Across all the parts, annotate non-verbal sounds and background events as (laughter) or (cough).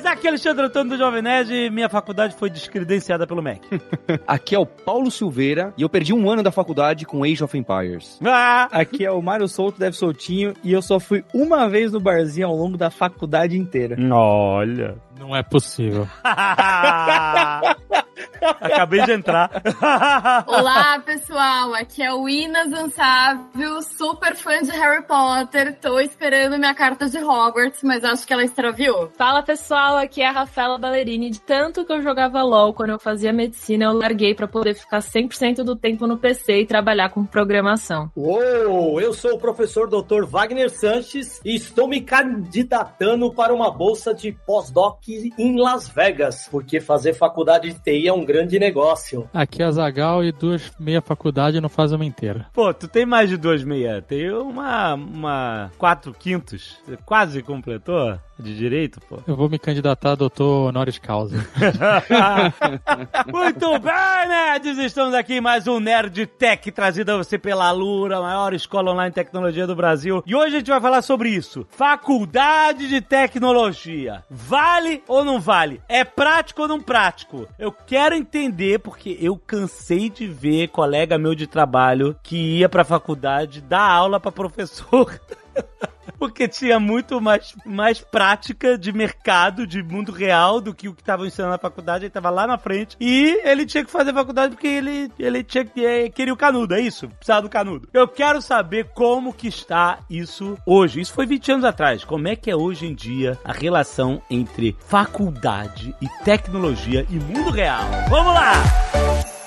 Nerds! Aqui é Alexandre Antônio do Jovem Nerd e minha faculdade foi descredenciada pelo MEC. (laughs) Aqui é o Paulo Silveira e eu perdi um ano da faculdade com Age of Empires. Ah! Aqui é o Mário Solto, deve soltinho, e eu só fui uma vez no barzinho ao longo da faculdade inteira. Olha. Não é possível. (laughs) Acabei de entrar. (laughs) Olá, pessoal. Aqui é o Inas Ansável, super fã de Harry Potter. Tô esperando minha carta de Hogwarts, mas acho que ela extraviou. Fala pessoal, aqui é a Rafaela Ballerini. De tanto que eu jogava LOL quando eu fazia medicina, eu larguei pra poder ficar 100% do tempo no PC e trabalhar com programação. Uou, eu sou o professor Dr. Wagner Sanches e estou me candidatando para uma bolsa de pós-doc em Las Vegas, porque fazer faculdade de TI é um grande negócio. Aqui é a Zagal e duas meia faculdade não fazem uma inteira. Pô, tu tem mais de duas meia. Tem uma, uma quatro quintos. Você quase completou de direito, pô. Eu vou me candidatar a doutor honoris causa. (laughs) Muito bem, nerds! Estamos aqui em mais um Nerd Tech trazido a você pela Lura, a maior escola online de tecnologia do Brasil. E hoje a gente vai falar sobre isso. Faculdade de Tecnologia. Vale ou não vale? É prático ou não prático? Eu quero entender porque eu cansei de ver colega meu de trabalho que ia pra faculdade dar aula pra professor. (laughs) (laughs) Porque tinha muito mais, mais prática de mercado, de mundo real, do que o que estavam ensinando na faculdade. Ele tava lá na frente. E ele tinha que fazer faculdade porque ele, ele tinha que eh, queria o canudo, é isso? Precisava do canudo. Eu quero saber como que está isso hoje. Isso foi 20 anos atrás. Como é que é hoje em dia a relação entre faculdade e tecnologia e mundo real? Vamos lá!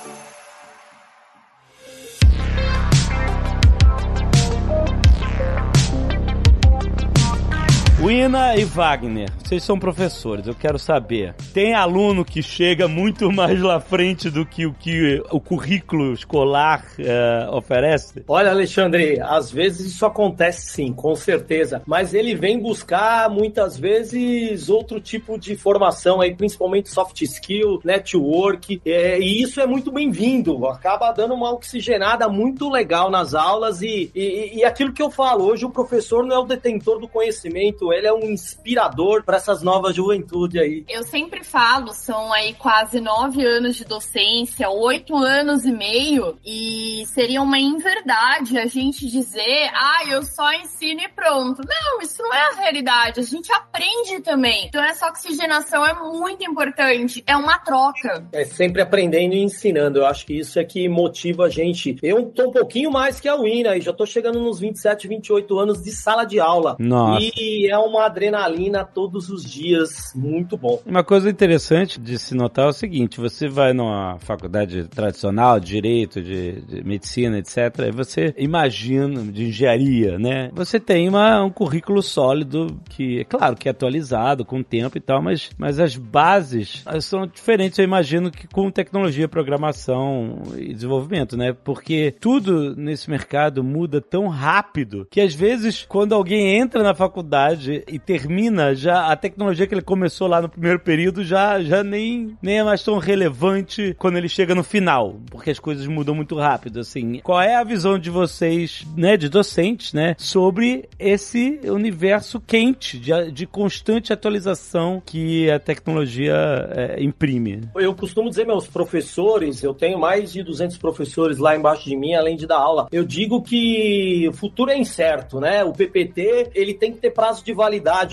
Wina e Wagner, vocês são professores, eu quero saber. Tem aluno que chega muito mais lá frente do que o que o currículo escolar eh, oferece? Olha, Alexandre, às vezes isso acontece sim, com certeza. Mas ele vem buscar muitas vezes outro tipo de formação aí, principalmente soft skill, network, é, e isso é muito bem-vindo. Acaba dando uma oxigenada muito legal nas aulas e, e, e aquilo que eu falo, hoje o professor não é o detentor do conhecimento, ele é um inspirador para essas novas juventude aí. Eu sempre falo, são aí quase nove anos de docência, oito anos e meio, e seria uma inverdade a gente dizer, ah, eu só ensino e pronto. Não, isso não é a realidade, a gente aprende também. Então essa oxigenação é muito importante, é uma troca. É sempre aprendendo e ensinando. Eu acho que isso é que motiva a gente. Eu tô um pouquinho mais que a Wina, e já tô chegando nos 27, 28 anos de sala de aula. Nossa. E é uma adrenalina todos os dias, muito bom. Uma coisa interessante de se notar é o seguinte: você vai numa faculdade tradicional, de direito, de, de medicina, etc., e você imagina, de engenharia, né? Você tem uma, um currículo sólido que, é claro, que é atualizado com o tempo e tal, mas, mas as bases são diferentes, eu imagino, que com tecnologia, programação e desenvolvimento, né? Porque tudo nesse mercado muda tão rápido que às vezes, quando alguém entra na faculdade e termina, já a tecnologia que ele começou lá no primeiro período já, já nem, nem é mais tão relevante quando ele chega no final, porque as coisas mudam muito rápido, assim. Qual é a visão de vocês, né, de docentes, né, sobre esse universo quente, de, de constante atualização que a tecnologia é, imprime? Eu costumo dizer, meus professores, eu tenho mais de 200 professores lá embaixo de mim, além de dar aula. Eu digo que o futuro é incerto, né? O PPT, ele tem que ter prazo de validade,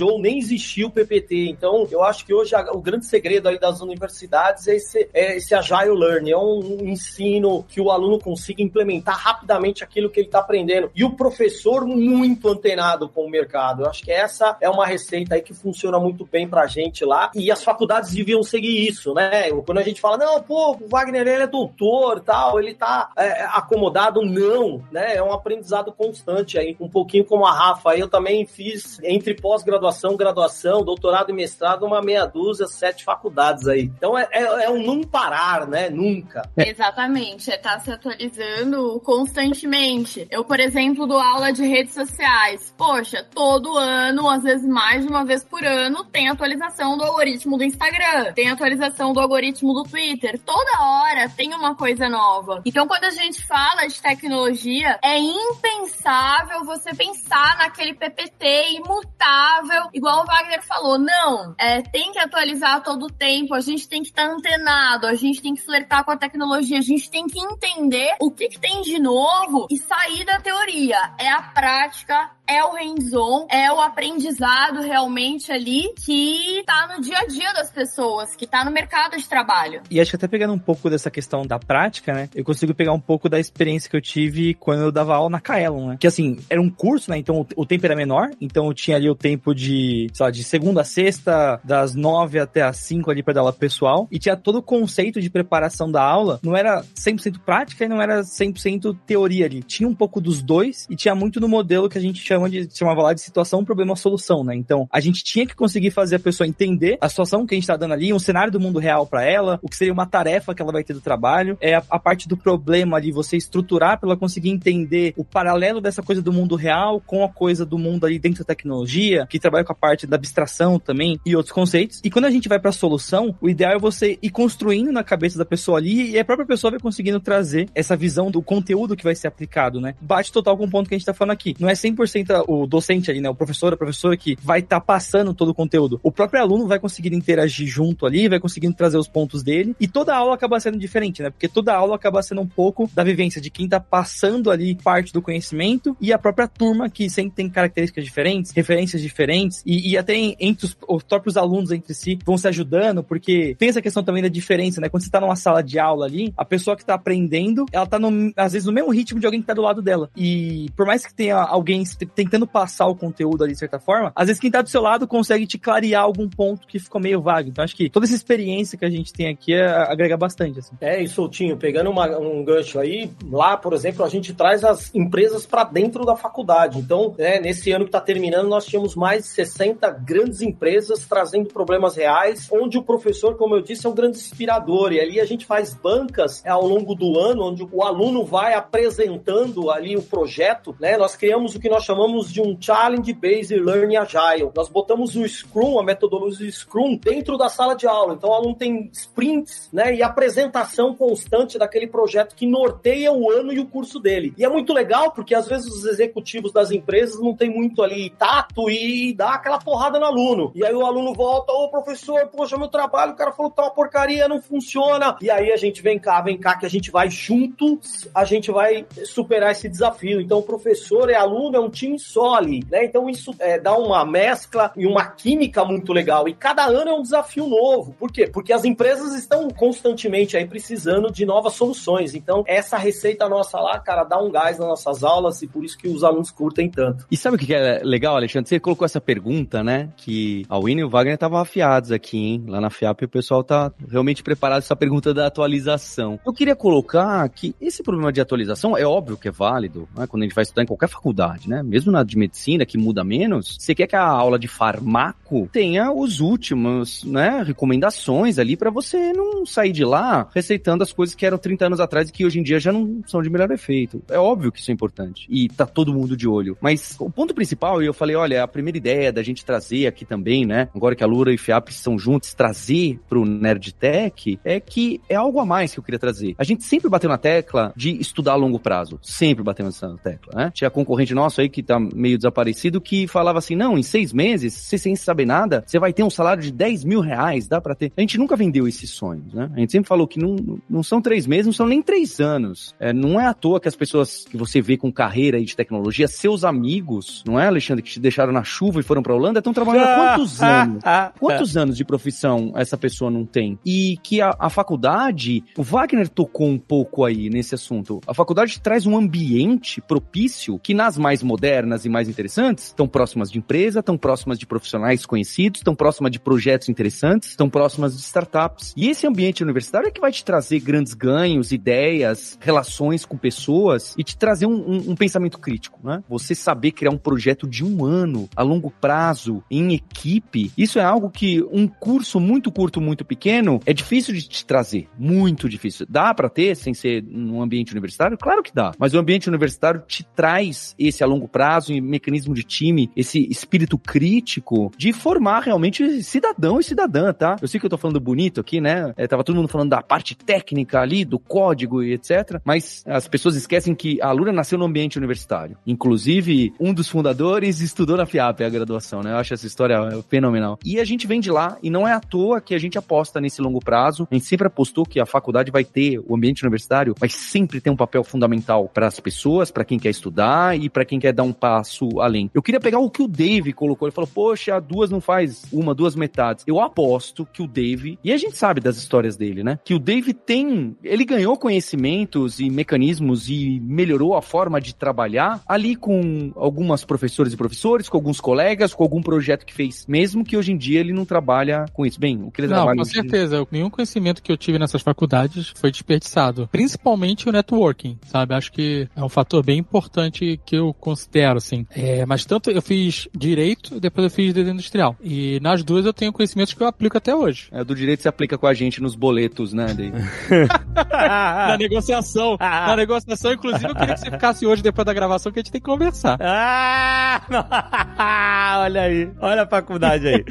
ou nem existir o PPT. Então, eu acho que hoje a, o grande segredo aí das universidades é esse, é esse agile learning, é um, um ensino que o aluno consiga implementar rapidamente aquilo que ele está aprendendo. E o professor muito antenado com o mercado. Eu acho que essa é uma receita aí que funciona muito bem pra gente lá. E as faculdades deviam seguir isso, né? Quando a gente fala, não, pô, o Wagner ele é doutor tal, ele tá é, acomodado, não, né? É um aprendizado constante aí, um pouquinho como a Rafa. Eu também fiz entre pós-graduação, graduação, doutorado e mestrado, uma meia dúzia, sete faculdades aí. Então é, é, é um não parar, né? Nunca. Exatamente, é estar tá se atualizando constantemente. Eu, por exemplo, dou aula de redes sociais. Poxa, todo ano, às vezes mais de uma vez por ano, tem atualização do algoritmo do Instagram, tem atualização do algoritmo do Twitter. Toda hora tem uma coisa nova. Então, quando a gente fala de tecnologia, é impensável você pensar naquele PPT imutável, igual o Wagner falou. Não, é, tem que atualizar todo o tempo, a gente tem que estar tá antenado, a gente tem que flertar com a tecnologia, a gente tem que entender o que, que tem de novo e sair da teoria. É a prática, é o hands-on, é o aprendizado realmente ali que tá no dia a dia das pessoas, que tá no mercado de trabalho. E acho que até pegando um pouco dessa questão da prática, né? Eu consigo pegar um pouco da experiência que eu tive quando eu dava aula na Kaelon, né? Que assim, era um curso, né? Então o tempo era menor, então eu tinha ali o tempo de, sei lá, de segunda a sexta, das nove até as cinco ali para dar aula pessoal, e tinha todo o conceito de preparação da aula, não era 100% prática e não era 100% teoria ali. Tinha um pouco dos dois e tinha muito no modelo que a gente chama de chamava lá de situação, problema, solução, né? Então, a gente tinha que conseguir fazer a pessoa entender a situação que a gente tá dando ali, um cenário do mundo real para ela, o que seria uma tarefa que ela vai ter do trabalho, é a, a parte do problema ali, você estruturar para ela conseguir entender o paralelo dessa coisa do mundo real com a coisa do mundo ali dentro da tecnologia, que trabalha com a parte da abstração também e outros conceitos. E quando a gente vai para solução, o ideal é você ir construindo na cabeça da pessoa ali e a própria pessoa vai conseguindo trazer essa visão do conteúdo que vai ser aplicado, né? Bate total com o ponto que a gente tá falando aqui. Não é 100% o docente ali, né? O professor, a professora que vai estar tá passando todo o conteúdo. O próprio aluno vai conseguir interagir junto ali, vai conseguindo trazer os pontos dele. E toda aula acaba sendo diferente, né? Porque toda aula acaba sendo um pouco da vivência de quem tá passando ali parte do conhecimento e a própria turma que sempre tem características diferentes, referências diferentes e, e até entre os, os, próprios alunos entre si vão se ajudando, porque tem essa questão também da diferença, né? Quando você tá numa sala de aula ali, a pessoa que tá aprendendo, ela tá no, às vezes no mesmo ritmo de alguém que tá do lado dela. E por mais que tenha alguém tentando passar o conteúdo ali de certa forma, às vezes quem tá do seu lado consegue te clarear algum ponto que ficou meio vago. Então acho que toda essa experiência que a gente tem aqui é, agrega bastante. Assim. É, e Soutinho, pegando uma, um gancho aí, lá, por exemplo, a gente traz as empresas para dentro da faculdade. Então, né, nesse ano que está terminando, nós tínhamos mais de 60 grandes empresas trazendo problemas reais, onde o professor, como eu disse, é um grande inspirador. E ali a gente faz bancas é, ao longo do ano, onde o aluno vai apresentando ali o projeto. Né? Nós criamos o que nós chamamos de um Challenge Based Learning Agile. Nós botamos o Scrum, a metodologia Scrum, dentro da sala de aula. Então o aluno tem sprints, né, e apresentação constante daquele projeto que norteia o ano e o curso dele. E é muito legal porque às vezes os executivos das empresas não tem muito ali tato e dá aquela porrada no aluno. E aí o aluno volta, ô professor, poxa, meu trabalho, o cara falou que tá porcaria, não funciona. E aí a gente vem cá, vem cá, que a gente vai juntos, a gente vai superar esse desafio. Então o professor e aluno é um time ali, né? Então isso é, dá uma mescla e uma química muito legal. E cada ano é um desafio novo. Por quê? Porque as empresas estão constantemente aí precisando de novas soluções. Então, essa receita nossa lá, cara, dá um gás nas nossas aulas e por isso que os alunos curtem tanto. E sabe o que é legal, Alexandre? Você colocou essa pergunta, né? Que a Winnie e o Wagner estavam afiados aqui, hein? Lá na FIAP o pessoal tá realmente preparado essa pergunta da atualização. Eu queria colocar que esse problema de atualização é óbvio que é válido, né? Quando a gente vai estudar em qualquer faculdade, né? Mesmo na de medicina, que muda menos, você quer que a aula de farmaco tenha os últimos, né, recomendações ali para você não sair de lá receitando as coisas que eram 30 anos atrás e que hoje em dia já não são de melhor efeito. É óbvio que isso é importante e tá todo mundo de olho. Mas o ponto principal, e eu falei, olha, a primeira ideia da gente trazer aqui também, né, agora que a Lura e o FIAP estão juntos, trazer pro Nerdtech é que é algo a mais que eu queria trazer. A gente sempre bateu na tecla de estudar a longo prazo. Sempre bateu nessa tecla, né? Tinha concorrente nosso aí que tá meio desaparecido que falava assim: não, em seis meses, você sem saber nada, você vai ter um salário de 10 mil reais, dá pra ter. A gente nunca vendeu esses sonhos, né? A gente sempre falou que não, não são três meses, não são nem três anos. É, não é à toa que as pessoas que você vê com carreira aí de tecnologia, seus amigos, não é, Alexandre, que te deixaram na chuva e foram pra Holanda, estão trabalhando há (laughs) quantos (laughs) anos? Quantos anos de profissão essa pessoa não tem? E que a, a faculdade, o Wagner tocou um pouco aí nesse assunto. A faculdade traz um ambiente propício que nas mais modernas modernas e mais interessantes estão próximas de empresa, estão próximas de profissionais conhecidos, estão próximas de projetos interessantes, estão próximas de startups. E esse ambiente universitário é que vai te trazer grandes ganhos, ideias, relações com pessoas e te trazer um, um, um pensamento crítico, né? Você saber criar um projeto de um ano, a longo prazo, em equipe, isso é algo que um curso muito curto, muito pequeno, é difícil de te trazer. Muito difícil. Dá para ter sem ser num ambiente universitário? Claro que dá. Mas o ambiente universitário te traz esse a longo prazo, e mecanismo de time, esse espírito crítico de formar realmente cidadão e cidadã, tá? Eu sei que eu tô falando bonito aqui, né? É, tava todo mundo falando da parte técnica ali, do código e etc. Mas as pessoas esquecem que a Lura nasceu no ambiente universitário. Inclusive, um dos fundadores estudou na FIAP a graduação, né? Eu acho essa história fenomenal. E a gente vem de lá, e não é à toa que a gente aposta nesse longo prazo. A gente sempre apostou que a faculdade vai ter, o ambiente universitário vai sempre ter um papel fundamental para as pessoas, para quem quer estudar e para quem quer dar um passo além. Eu queria pegar o que o Dave colocou. Ele falou, poxa, duas não faz uma, duas metades. Eu aposto que o Dave, e a gente sabe das histórias dele, né? Que o Dave tem, ele ganhou conhecimentos e mecanismos e melhorou a forma de trabalhar ali com algumas professores e professores, com alguns colegas, com algum projeto que fez, mesmo que hoje em dia ele não trabalha com isso. Bem, o que ele Não, trabalha com hoje- certeza. Nenhum conhecimento que eu tive nessas faculdades foi desperdiçado. Principalmente o networking, sabe? Acho que é um fator bem importante que eu considero, assim. É, mas tanto eu fiz direito, depois eu fiz desenho industrial. E nas duas eu tenho conhecimentos que eu aplico até hoje. É, do direito se aplica com a gente nos boletos, né, Dave? (laughs) Na negociação. Na negociação, inclusive, eu queria que você ficasse hoje depois da gravação, que a gente tem que conversar. (laughs) Ah! (laughs) Olha aí. Olha a faculdade aí.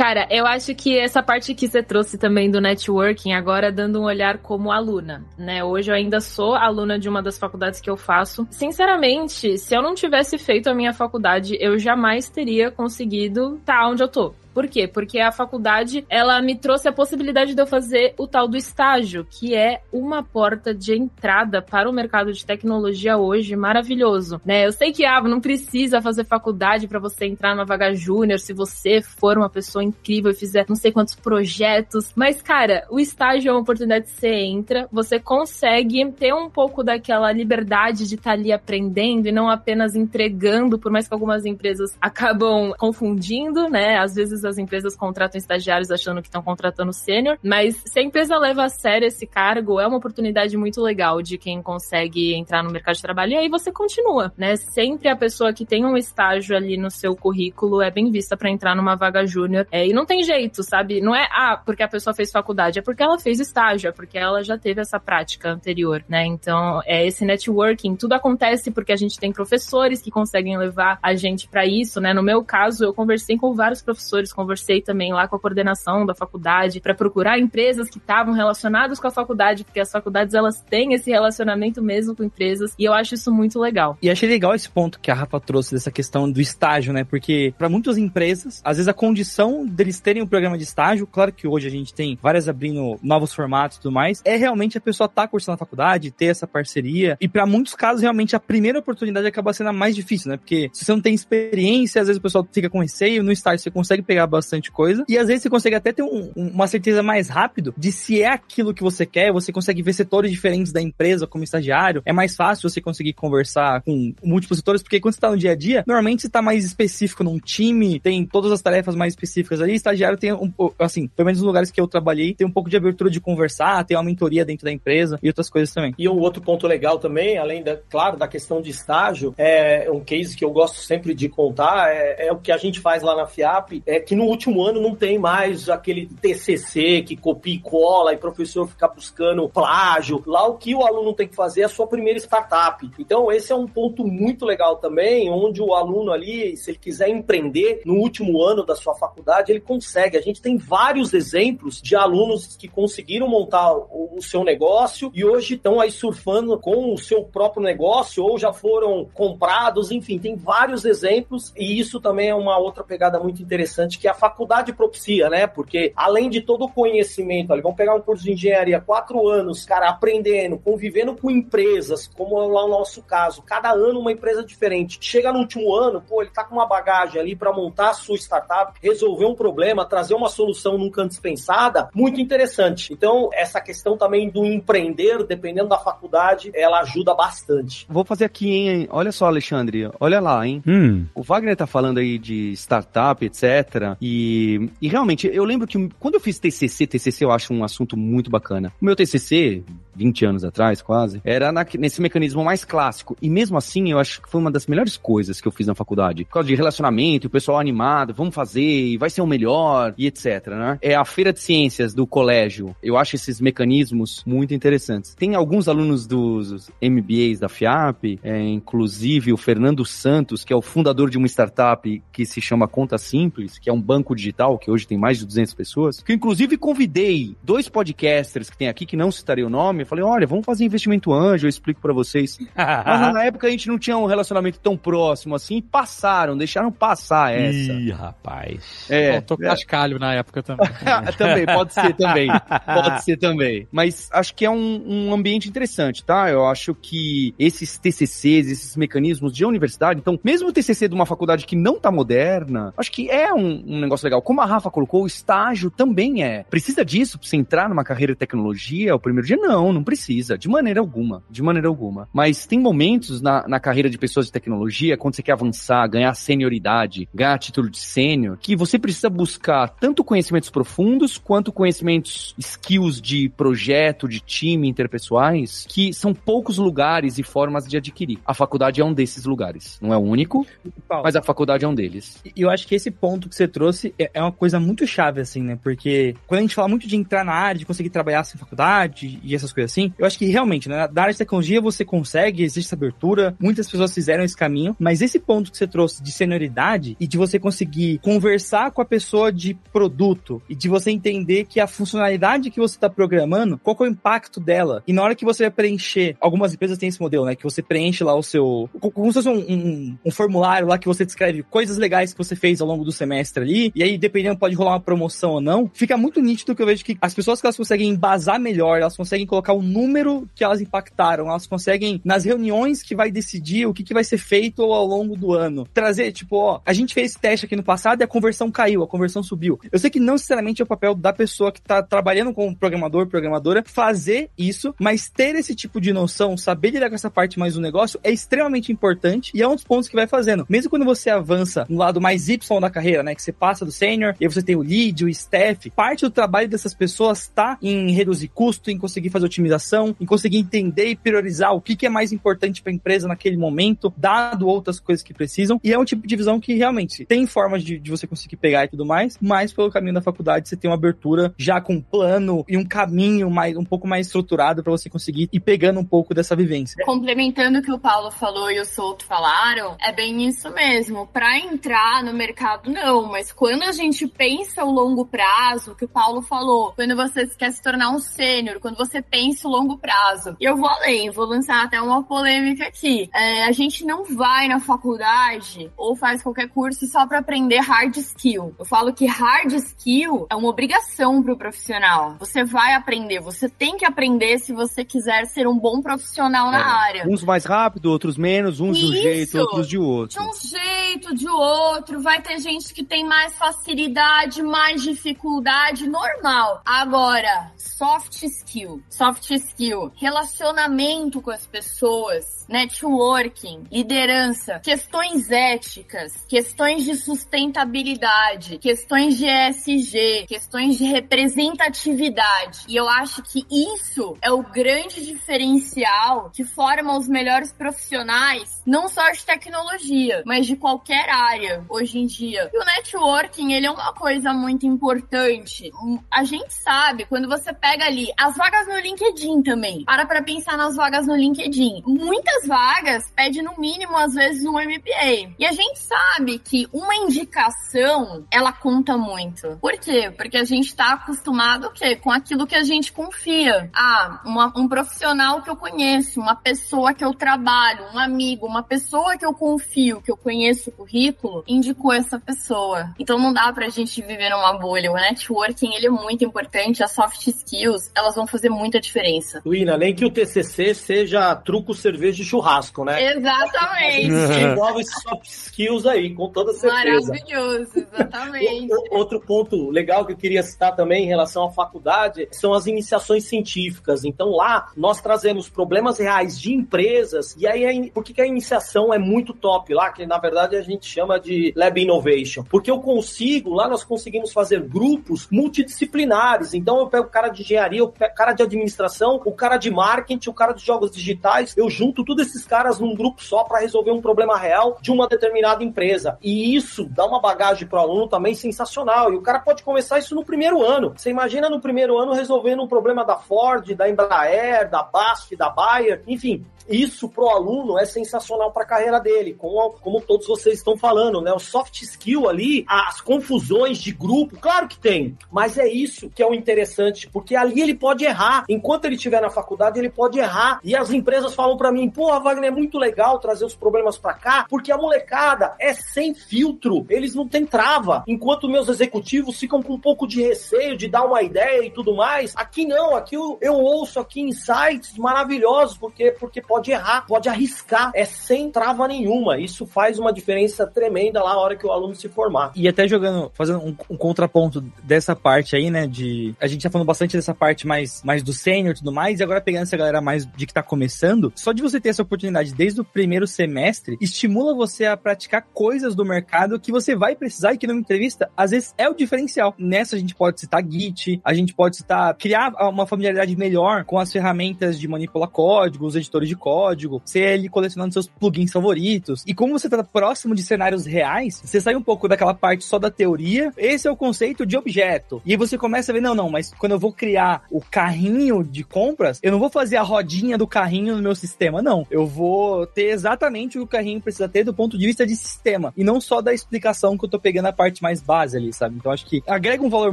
Cara, eu acho que essa parte que você trouxe também do networking, agora dando um olhar como aluna, né? Hoje eu ainda sou aluna de uma das faculdades que eu faço. Sinceramente, se eu não tivesse feito a minha faculdade, eu jamais teria conseguido estar onde eu tô. Por quê? Porque a faculdade, ela me trouxe a possibilidade de eu fazer o tal do estágio, que é uma porta de entrada para o mercado de tecnologia hoje maravilhoso, né? Eu sei que ah, não precisa fazer faculdade para você entrar na vaga júnior se você for uma pessoa incrível e fizer não sei quantos projetos, mas cara, o estágio é uma oportunidade que você entra, você consegue ter um pouco daquela liberdade de estar ali aprendendo e não apenas entregando, por mais que algumas empresas (laughs) acabam confundindo, né? Às vezes as empresas contratam estagiários achando que estão contratando sênior, mas se a empresa leva a sério esse cargo, é uma oportunidade muito legal de quem consegue entrar no mercado de trabalho e aí você continua, né? Sempre a pessoa que tem um estágio ali no seu currículo é bem vista para entrar numa vaga júnior. É, e não tem jeito, sabe? Não é ah, porque a pessoa fez faculdade, é porque ela fez estágio, é porque ela já teve essa prática anterior, né? Então, é esse networking, tudo acontece porque a gente tem professores que conseguem levar a gente para isso, né? No meu caso, eu conversei com vários professores, conversei também lá com a coordenação da faculdade para procurar empresas que estavam relacionadas com a faculdade, porque as faculdades elas têm esse relacionamento mesmo com empresas, e eu acho isso muito legal. E achei legal esse ponto que a Rafa trouxe dessa questão do estágio, né? Porque para muitas empresas, às vezes a condição deles terem um programa de estágio, claro que hoje a gente tem várias abrindo novos formatos e tudo mais, é realmente a pessoa estar tá cursando a faculdade, ter essa parceria. E para muitos casos, realmente a primeira oportunidade acaba sendo a mais difícil, né? Porque se você não tem experiência, às vezes o pessoal fica com receio, no estágio você consegue pegar bastante coisa, e às vezes você consegue até ter um- um- uma certeza mais rápido de se é aquilo que você quer, você consegue ver setores diferentes da empresa como estagiário, é mais fácil você conseguir conversar com múltiplos setores, porque quando você tá no dia a dia, normalmente você tá mais específico num time, tem todas as tarefas mais específicas ali, estagiário tem um assim, pelo menos nos lugares que eu trabalhei, tem um pouco de abertura de conversar, tem uma mentoria dentro da empresa e outras coisas também. E um outro ponto legal também, além da, claro, da questão de estágio, é um case que eu gosto sempre de contar, é, é o que a gente faz lá na FIAP, é que no último ano não tem mais aquele TCC que copia e cola e professor ficar buscando plágio. Lá o que o aluno tem que fazer é a sua primeira startup. Então esse é um ponto muito legal também, onde o aluno ali, se ele quiser empreender no último ano da sua faculdade, ele consegue. A gente tem vários exemplos de alunos que conseguiram montar o, o seu negócio e hoje estão aí surfando com o seu próprio negócio ou já foram comprados, enfim, tem vários exemplos e isso também é uma outra pegada muito interessante que a faculdade propicia, né? Porque além de todo o conhecimento, ali, vamos pegar um curso de engenharia, quatro anos, cara, aprendendo, convivendo com empresas, como é lá o nosso caso, cada ano uma empresa diferente. Chega no último ano, pô, ele tá com uma bagagem ali para montar a sua startup, resolver um problema, trazer uma solução nunca dispensada, muito interessante. Então, essa questão também do empreender, dependendo da faculdade, ela ajuda bastante. Vou fazer aqui, hein? Olha só, Alexandre. Olha lá, hein? Hum. O Wagner tá falando aí de startup, etc. E, e realmente, eu lembro que quando eu fiz TCC, TCC eu acho um assunto muito bacana. O meu TCC, 20 anos atrás, quase, era na, nesse mecanismo mais clássico. E mesmo assim, eu acho que foi uma das melhores coisas que eu fiz na faculdade. Por causa de relacionamento, o pessoal animado, vamos fazer, e vai ser o melhor, e etc, né? É a feira de ciências do colégio. Eu acho esses mecanismos muito interessantes. Tem alguns alunos dos MBAs da FIAP, é, inclusive o Fernando Santos, que é o fundador de uma startup que se chama Conta Simples, que é um banco digital, que hoje tem mais de 200 pessoas, que eu inclusive convidei dois podcasters que tem aqui, que não citarei o nome, falei, olha, vamos fazer investimento anjo, eu explico para vocês. (laughs) Mas na época a gente não tinha um relacionamento tão próximo assim, passaram, deixaram passar essa. Ih, rapaz. É, Faltou cascalho na época também. (laughs) também, pode ser também. Pode ser também. Mas acho que é um, um ambiente interessante, tá? Eu acho que esses TCCs, esses mecanismos de universidade, então, mesmo o TCC de uma faculdade que não tá moderna, acho que é um, um negócio legal. Como a Rafa colocou, o estágio também é. Precisa disso pra você entrar numa carreira de tecnologia o primeiro dia? Não, não precisa. De maneira alguma. De maneira alguma. Mas tem momentos na, na carreira de pessoas de tecnologia, quando você quer avançar, ganhar senioridade, ganhar título de sênior, que você precisa buscar tanto conhecimentos profundos quanto conhecimentos, skills de projeto, de time, interpessoais, que são poucos lugares e formas de adquirir. A faculdade é um desses lugares. Não é o único, Paulo, mas a faculdade é um deles. E eu acho que esse ponto que você trouxe é é uma coisa muito chave, assim, né? Porque quando a gente fala muito de entrar na área, de conseguir trabalhar sem faculdade e essas coisas assim, eu acho que realmente, né? Na área de tecnologia você consegue, existe essa abertura, muitas pessoas fizeram esse caminho, mas esse ponto que você trouxe de senioridade e de você conseguir conversar com a pessoa de produto e de você entender que a funcionalidade que você está programando, qual é o impacto dela. E na hora que você vai preencher, algumas empresas têm esse modelo, né? Que você preenche lá o seu. Como se fosse um, um, um formulário lá que você descreve coisas legais que você fez ao longo do semestre ali, e aí, dependendo, pode rolar uma promoção ou não. Fica muito nítido que eu vejo que as pessoas que elas conseguem embasar melhor, elas conseguem colocar o número que elas impactaram, elas conseguem, nas reuniões que vai decidir o que, que vai ser feito ao longo do ano, trazer, tipo, ó, a gente fez esse teste aqui no passado e a conversão caiu, a conversão subiu. Eu sei que não necessariamente é o papel da pessoa que tá trabalhando como programador, programadora, fazer isso, mas ter esse tipo de noção, saber lidar com essa parte mais do negócio é extremamente importante e é um dos pontos que vai fazendo. Mesmo quando você avança no lado mais Y da carreira, né, que você passa do sênior, e você tem o lead, o staff, parte do trabalho dessas pessoas tá em reduzir custo, em conseguir fazer otimização, em conseguir entender e priorizar o que, que é mais importante para a empresa naquele momento, dado outras coisas que precisam. E é um tipo de visão que realmente tem formas de, de você conseguir pegar e tudo mais, mas pelo caminho da faculdade você tem uma abertura já com um plano e um caminho mais um pouco mais estruturado para você conseguir ir pegando um pouco dessa vivência. Complementando o que o Paulo falou e o Souto falaram, é bem isso mesmo. Para entrar no mercado, não, mas quando a gente pensa o longo prazo, que o Paulo falou, quando você quer se tornar um sênior, quando você pensa o longo prazo, e eu vou além, vou lançar até uma polêmica aqui. É, a gente não vai na faculdade ou faz qualquer curso só para aprender hard skill. Eu falo que hard skill é uma obrigação pro profissional. Você vai aprender, você tem que aprender se você quiser ser um bom profissional na É. área. Uns mais rápido, outros menos, uns de um Isso. jeito, outros de outro. De um jeito, de outro. Vai ter gente que tem mais facilidade, mais dificuldade, normal. Agora, soft skill. Soft skill. Relacionamento com as pessoas. Networking, liderança, questões éticas, questões de sustentabilidade, questões de ESG, questões de representatividade. E eu acho que isso é o grande diferencial que forma os melhores profissionais, não só de tecnologia, mas de qualquer área hoje em dia. E o networking, ele é uma coisa muito importante. A gente sabe, quando você pega ali as vagas no LinkedIn, LinkedIn também. Para pra pensar nas vagas no LinkedIn. Muitas vagas pedem no mínimo, às vezes, um MBA. E a gente sabe que uma indicação, ela conta muito. Por quê? Porque a gente tá acostumado o quê? Com aquilo que a gente confia. Ah, uma, um profissional que eu conheço, uma pessoa que eu trabalho, um amigo, uma pessoa que eu confio, que eu conheço o currículo, indicou essa pessoa. Então não dá pra gente viver numa bolha. O networking, ele é muito importante. As soft skills, elas vão fazer muita diferença. Luína, nem que o TCC seja truco cerveja de churrasco, né? Exatamente. Envolve esses soft skills aí, com toda certeza. Maravilhoso, exatamente. Outro ponto legal que eu queria citar também em relação à faculdade são as iniciações científicas. Então lá nós trazemos problemas reais de empresas e aí in- por que, a iniciação é muito top lá, que na verdade a gente chama de Lab Innovation? Porque eu consigo, lá nós conseguimos fazer grupos multidisciplinares. Então eu pego o cara de engenharia, o cara de administração, o cara de marketing, o cara de jogos digitais, eu junto todos esses caras num grupo só para resolver um problema real de uma determinada empresa. E isso dá uma bagagem pro aluno também sensacional. E o cara pode começar isso no primeiro ano. Você imagina no primeiro ano resolvendo um problema da Ford, da Embraer, da BASF, da Bayer, enfim. Isso pro aluno é sensacional para a carreira dele, como, como todos vocês estão falando, né? O soft skill ali, as confusões de grupo, claro que tem, mas é isso que é o interessante, porque ali ele pode errar. Enquanto ele estiver na faculdade, ele pode errar. E as empresas falam para mim, porra, Wagner, é muito legal trazer os problemas para cá, porque a molecada é sem filtro, eles não têm trava. Enquanto meus executivos ficam com um pouco de receio de dar uma ideia e tudo mais, aqui não, aqui eu, eu ouço aqui insights maravilhosos, porque, porque pode errar, pode arriscar, é sem trava nenhuma. Isso faz uma diferença tremenda lá na hora que o aluno se formar. E até jogando, fazendo um, um contraponto dessa parte aí, né? De. A gente tá falando bastante dessa parte mais, mais do sênior e tudo mais, e agora pegando essa galera mais de que tá começando, só de você ter essa oportunidade desde o primeiro semestre, estimula você a praticar coisas do mercado que você vai precisar e que numa entrevista, às vezes, é o diferencial. Nessa a gente pode citar Git, a gente pode citar criar uma familiaridade melhor com as ferramentas de manipular código, os editores de código, você ali colecionando seus plugins favoritos. E como você tá próximo de cenários reais, você sai um pouco daquela parte só da teoria. Esse é o conceito de objeto. E aí você começa a ver, não, não, mas quando eu vou criar o carrinho de compras, eu não vou fazer a rodinha do carrinho no meu sistema, não. Eu vou ter exatamente o que o carrinho precisa ter do ponto de vista de sistema. E não só da explicação que eu tô pegando a parte mais base ali, sabe? Então acho que agrega um valor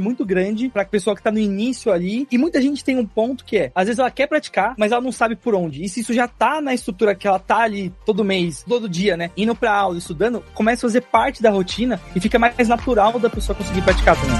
muito grande pra pessoa que tá no início ali. E muita gente tem um ponto que é, às vezes ela quer praticar, mas ela não sabe por onde. E se isso já tá na estrutura que ela tá ali todo mês, todo dia, né? Indo pra aula, estudando, começa a fazer parte da rotina e fica mais natural da pessoa conseguir praticar também.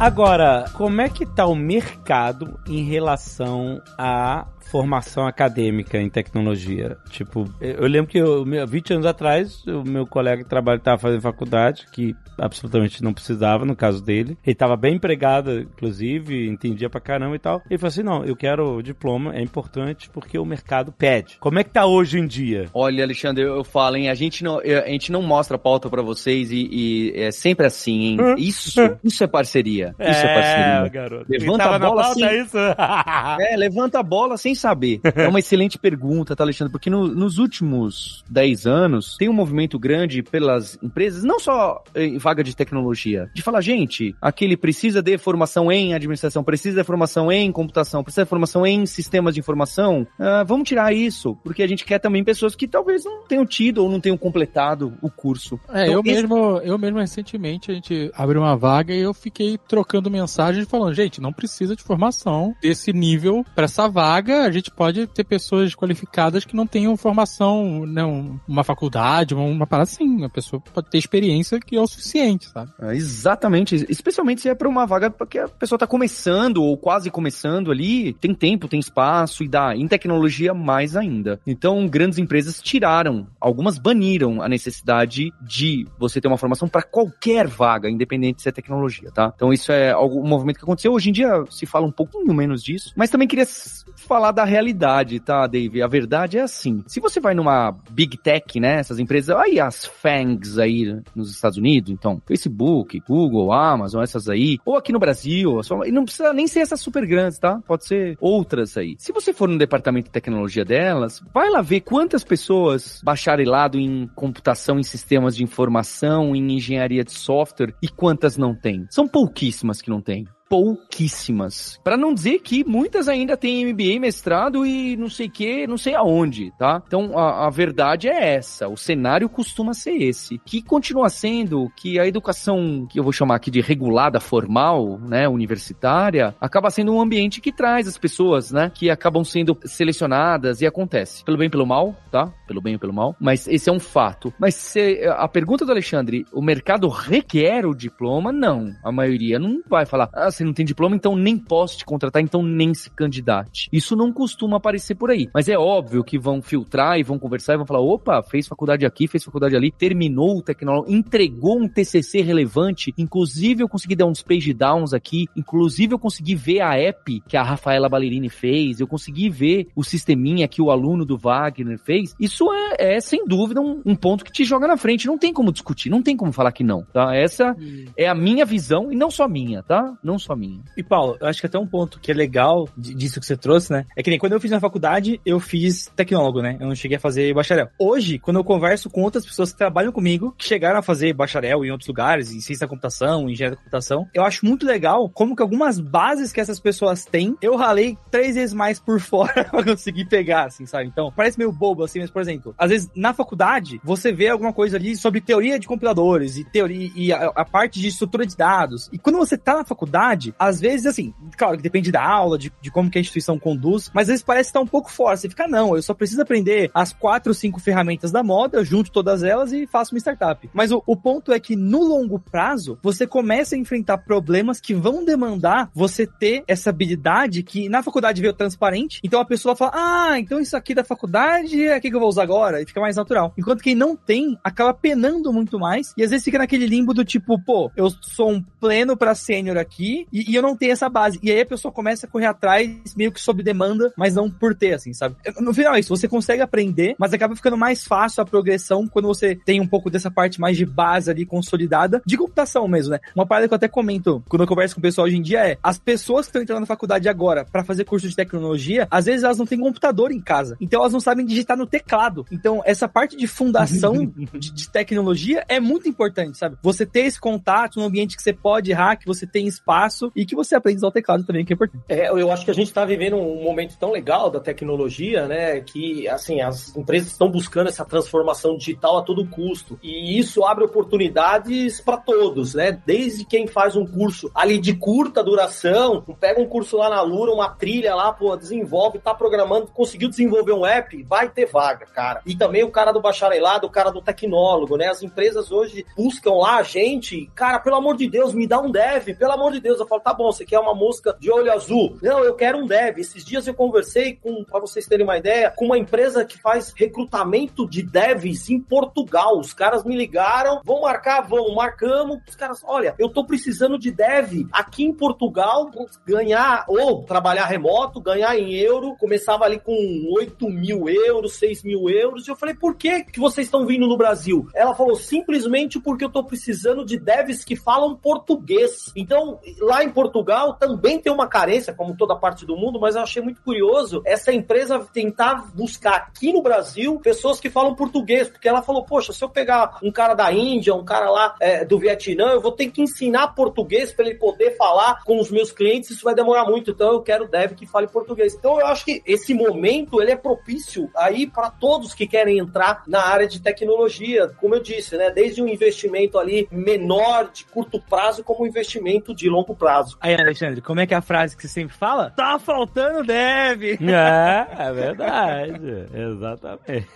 Agora, como é que tá o mercado em relação à formação acadêmica em tecnologia? Tipo, eu lembro que eu, meu- 20 anos atrás, o meu colega de trabalho estava fazendo faculdade, que absolutamente não precisava, no caso dele. Ele estava bem empregado, inclusive, entendia pra caramba e tal. Ele falou assim: não, eu quero o diploma, é importante porque o mercado pede. Como é que tá hoje em dia? Olha, Alexandre, eu, falo, hein? A gente não, a gente não mostra a pauta pra vocês e, e é sempre assim, hein? Isso, isso é parceria. Isso é, parceria. garoto. Levanta a bola na pauta, assim. é isso? (laughs) É, levanta a bola sem saber. É uma (laughs) excelente pergunta, tá, Alexandre? Porque no- nos últimos 10 anos tem um movimento grande pelas empresas, não só em vaga de tecnologia, de falar, gente, aquele precisa de formação em administração, precisa de formação em computação, precisa de formação em sistemas de informação. Ah, vamos tirar isso, porque a gente quer também pessoas que talvez não tenham tido ou não tenham completado o curso. É, Então, eu esse- mesmo, eu mesmo recentemente a gente abriu uma vaga e eu fiquei trocando mensagens falando, gente, não precisa de formação desse nível para essa vaga. A gente pode ter pessoas qualificadas que não tenham formação, não, uma faculdade, uma, uma parada assim. A pessoa pode ter experiência que é o suficiente, sabe? Ah, Exatamente, especialmente se é para uma vaga porque a pessoa tá começando ou quase começando ali, tem tempo, tem espaço e dá em tecnologia mais ainda. Então, grandes empresas tiraram, algumas baniram a necessidade de você ter uma formação para qualquer vaga, independente se é tecnologia, tá? Então, isso é um movimento que aconteceu. Hoje em dia se fala um pouquinho menos disso, mas também queria s- da realidade, tá, Dave? A verdade é assim. Se você vai numa Big Tech, né? Essas empresas, aí as FANGs aí nos Estados Unidos, então, Facebook, Google, Amazon, essas aí, ou aqui no Brasil, e não precisa nem ser essas super grandes, tá? Pode ser outras aí. Se você for no departamento de tecnologia delas, vai lá ver quantas pessoas bacharelado em computação, em sistemas de informação, em engenharia de software e quantas não tem. São pouquíssimas que não tem pouquíssimas. Para não dizer que muitas ainda têm MBA, mestrado e não sei que, não sei aonde, tá? Então a, a, verdade é essa. O cenário costuma ser esse, que continua sendo que a educação que eu vou chamar aqui de regulada, formal, né, universitária, acaba sendo um ambiente que traz as pessoas, né, que acabam sendo selecionadas e acontece pelo bem pelo mal, tá? Pelo bem ou pelo mal. Mas esse é um fato. Mas se, a pergunta do Alexandre, o mercado requer o diploma? Não. A maioria não vai falar. Ah, você não tem diploma, então nem posso te contratar, então nem se candidate. Isso não costuma aparecer por aí. Mas é óbvio que vão filtrar e vão conversar e vão falar: opa, fez faculdade aqui, fez faculdade ali, terminou o tecnólogo, entregou um TCC relevante. Inclusive, eu consegui dar uns page downs aqui. Inclusive, eu consegui ver a app que a Rafaela Ballerini fez. Eu consegui ver o sisteminha que o aluno do Wagner fez. Isso é, é sem dúvida, um, um, ponto que te joga na frente. Não tem como discutir, não tem como falar que não. Tá? Essa hum. é a minha visão e não só minha, tá? Não só minha. E Paulo, eu acho que até um ponto que é legal disso que você trouxe, né? É que nem quando eu fiz na faculdade, eu fiz tecnólogo, né? Eu não cheguei a fazer bacharel. Hoje, quando eu converso com outras pessoas que trabalham comigo, que chegaram a fazer bacharel em outros lugares, em ciência da computação, em engenharia da computação, eu acho muito legal como que algumas bases que essas pessoas têm, eu ralei três vezes mais por (laughs) fora pra conseguir pegar, assim, sabe? Então, parece meio bobo, assim, mas, por exemplo, às vezes na faculdade, você vê alguma coisa ali sobre teoria de compiladores e teoria e a, a parte de estrutura de dados. E quando você tá na faculdade, às vezes, assim, claro que depende da aula, de, de como que a instituição conduz, mas às vezes parece estar um pouco fora. Você fica, não, eu só preciso aprender as quatro ou cinco ferramentas da moda, junto todas elas e faço uma startup. Mas o, o ponto é que no longo prazo, você começa a enfrentar problemas que vão demandar você ter essa habilidade que na faculdade veio transparente. Então a pessoa fala, ah, então isso aqui da faculdade é que eu vou usar agora. E fica mais natural. Enquanto quem não tem, acaba penando muito mais e às vezes fica naquele limbo do tipo, pô, eu sou um pleno para sênior aqui e, e eu não tenho essa base. E aí a pessoa começa a correr atrás, meio que sob demanda, mas não por ter, assim, sabe? No final é isso, você consegue aprender, mas acaba ficando mais fácil a progressão quando você tem um pouco dessa parte mais de base ali consolidada, de computação mesmo, né? Uma parada que eu até comento quando eu converso com o pessoal hoje em dia é: as pessoas que estão entrando na faculdade agora para fazer curso de tecnologia, às vezes elas não têm computador em casa, então elas não sabem digitar no teclado. Então, essa parte de fundação (laughs) de, de tecnologia é muito importante, sabe? Você ter esse contato num ambiente que você pode errar, que você tem espaço e que você aprende usar o teclado também, que é importante. É, eu acho que a gente está vivendo um momento tão legal da tecnologia, né? Que, assim, as empresas estão buscando essa transformação digital a todo custo. E isso abre oportunidades para todos, né? Desde quem faz um curso ali de curta duração, pega um curso lá na Lura, uma trilha lá, pô, desenvolve, tá programando, conseguiu desenvolver um app, vai ter vaga, cara. E também o cara do bacharelado, o cara do tecnólogo, né? As empresas hoje buscam lá a gente, cara, pelo amor de Deus, me dá um dev, pelo amor de Deus. Eu falo, tá bom, você quer uma mosca de olho azul. Não, eu quero um dev. Esses dias eu conversei com, para vocês terem uma ideia, com uma empresa que faz recrutamento de devs em Portugal. Os caras me ligaram, vão marcar, vão, marcamos. Os caras, olha, eu tô precisando de dev aqui em Portugal, ganhar ou trabalhar remoto, ganhar em euro. Começava ali com 8 mil euros, 6 mil euros. E eu falei, por que, que vocês estão vindo no Brasil? Ela falou, simplesmente porque eu tô precisando de devs que falam português. Então, lá em Portugal também tem uma carência, como toda parte do mundo, mas eu achei muito curioso essa empresa tentar buscar aqui no Brasil pessoas que falam português, porque ela falou, poxa, se eu pegar um cara da Índia, um cara lá é, do Vietnã, eu vou ter que ensinar português para ele poder falar com os meus clientes, isso vai demorar muito, então eu quero dev que fale português. Então eu acho que esse momento ele é propício aí para todos que querem entrar na área de tecnologia, como eu disse, né, desde um investimento ali menor de curto prazo como um investimento de longo prazo. Aí, Alexandre, como é que é a frase que você sempre fala? Tá faltando dev! É, é (laughs) verdade. Exatamente.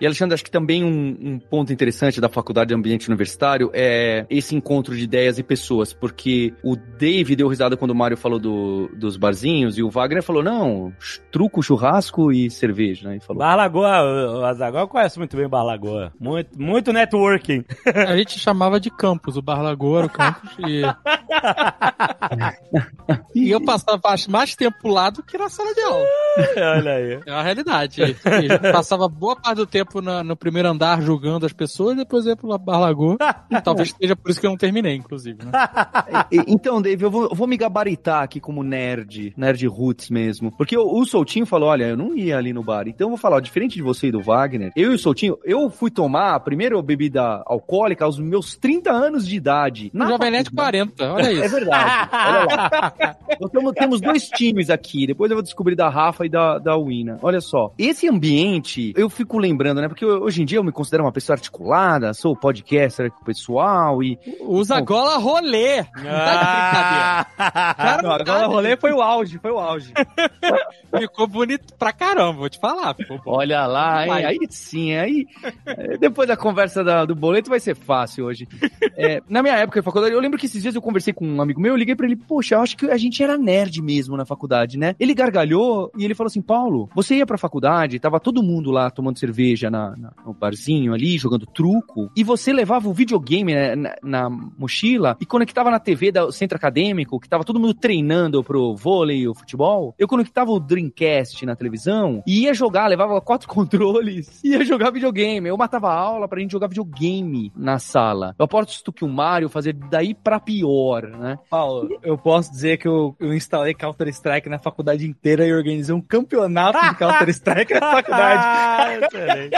E Alexandre, acho que também um, um, ponto interessante da faculdade de ambiente universitário é esse encontro de ideias e pessoas, porque o Dave deu risada quando o Mário falou do, dos barzinhos e o Wagner falou, não, truco, churrasco e cerveja, né? E falou. Bar Lagoa, o Azaghal conhece muito bem Bar Lagoa. Muito, muito networking. A gente chamava de campus, o Bar Lagoa era o campus e... (laughs) E eu passava mais tempo lá do que na sala de aula. (laughs) Olha aí. É a realidade. Eu passava boa parte do tempo na- no primeiro andar julgando as pessoas, depois ia pro Bar Lagoa. (laughs) E talvez seja por isso que eu não terminei, inclusive. Né? (laughs) Então, Dave, eu vou, eu vou me gabaritar aqui como nerd, nerd roots mesmo. Porque o, o Soutinho falou: olha, eu não ia ali no bar. Então eu vou falar, ó, diferente de você e do Wagner, eu e o Soutinho, eu fui tomar a primeira bebida alcoólica aos meus 30 anos de idade. No Jovem Nerd 40, olha É isso. verdade. Olha lá. (laughs) Nós temos, temos dois times aqui. Depois eu vou descobrir da Rafa e da, da Wina. Olha só. Esse ambiente, eu fico lembrando, né? Porque hoje em dia eu me considero uma pessoa articulada, sou podcaster com o pessoal e. Usa gola rolê. Ah, Cara, Não, agora o rolê foi o auge, foi o auge. (laughs) ficou bonito pra caramba, vou te falar. Ficou bom. Olha lá, hein? Aí sim, aí. é, Depois da conversa da- do boleto vai ser fácil hoje. É, na minha época de faculdade, eu lembro que esses dias eu conversei com um amigo meu, eu liguei pra ele, poxa, eu acho que a gente era nerd mesmo na faculdade, né? Ele gargalhou e ele falou assim: Paulo, você ia pra faculdade, tava todo mundo lá tomando cerveja na, na- no barzinho ali, jogando truco, e você levava o videogame né, na, na mochila e conectava na TV do centro acadêmico, que tava todo mundo treinando pro vôlei ou futebol. Eu conectava o Dreamcast na televisão e ia jogar, levava quatro (laughs) controles, ia jogar videogame. Eu matava a aula pra gente jogar videogame na sala. Eu aposto que o Mario fazia daí pra pior, né? Paulo, eu posso dizer que eu, eu instalei Counter-Strike na faculdade inteira e organizei um campeonato de Counter-Strike na faculdade. (laughs)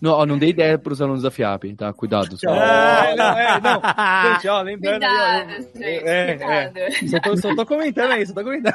Não, ó, não dei ideia pros alunos da FIAP, tá? Cuidado. só. Ah, não, é, não. Gente, ó, lembrando aí, ó, Cuidado, gente, é, é. cuidado. Só tô, só tô comentando aí, só tô comentando.